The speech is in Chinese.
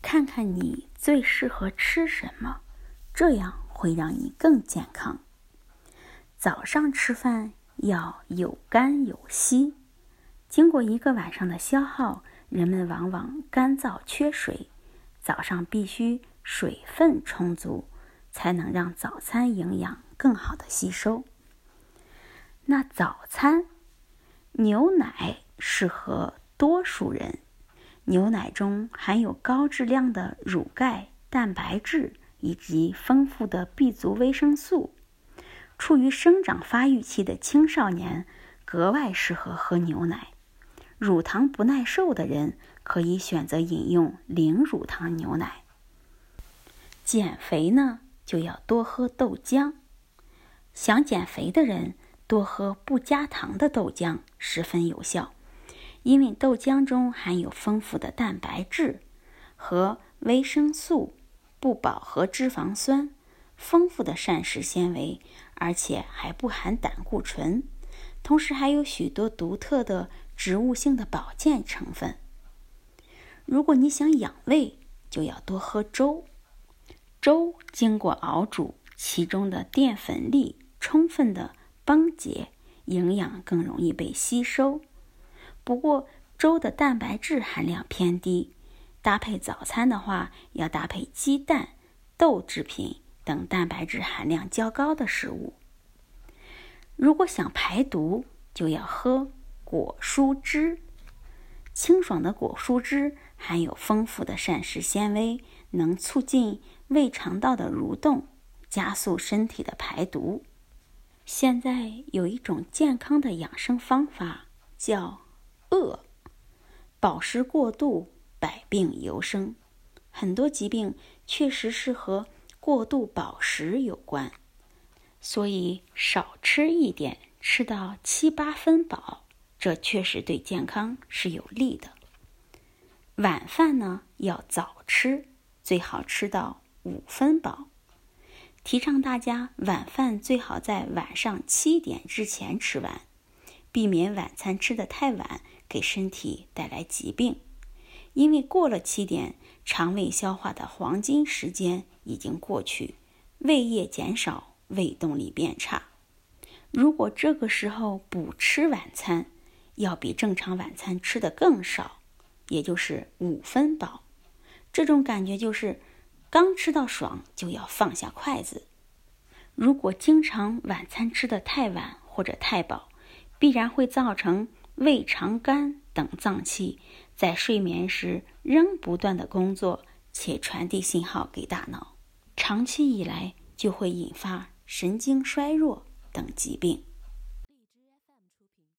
看看你最适合吃什么，这样会让你更健康。早上吃饭要有干有稀，经过一个晚上的消耗，人们往往干燥缺水，早上必须水分充足，才能让早餐营养更好的吸收。那早餐，牛奶适合多数人。牛奶中含有高质量的乳钙、蛋白质以及丰富的 B 族维生素。处于生长发育期的青少年格外适合喝牛奶。乳糖不耐受的人可以选择饮用零乳糖牛奶。减肥呢，就要多喝豆浆。想减肥的人。多喝不加糖的豆浆十分有效，因为豆浆中含有丰富的蛋白质和维生素、不饱和脂肪酸、丰富的膳食纤维，而且还不含胆固醇，同时还有许多独特的植物性的保健成分。如果你想养胃，就要多喝粥。粥经过熬煮，其中的淀粉粒充分的。崩解，营养更容易被吸收。不过，粥的蛋白质含量偏低，搭配早餐的话，要搭配鸡蛋、豆制品等蛋白质含量较高的食物。如果想排毒，就要喝果蔬汁。清爽的果蔬汁含有丰富的膳食纤维，能促进胃肠道的蠕动，加速身体的排毒。现在有一种健康的养生方法，叫“饿”。饱食过度，百病由生。很多疾病确实是和过度饱食有关，所以少吃一点，吃到七八分饱，这确实对健康是有利的。晚饭呢要早吃，最好吃到五分饱。提倡大家晚饭最好在晚上七点之前吃完，避免晚餐吃得太晚，给身体带来疾病。因为过了七点，肠胃消化的黄金时间已经过去，胃液减少，胃动力变差。如果这个时候补吃晚餐，要比正常晚餐吃的更少，也就是五分饱。这种感觉就是。刚吃到爽就要放下筷子。如果经常晚餐吃的太晚或者太饱，必然会造成胃肠肝等脏器在睡眠时仍不断的工作，且传递信号给大脑，长期以来就会引发神经衰弱等疾病。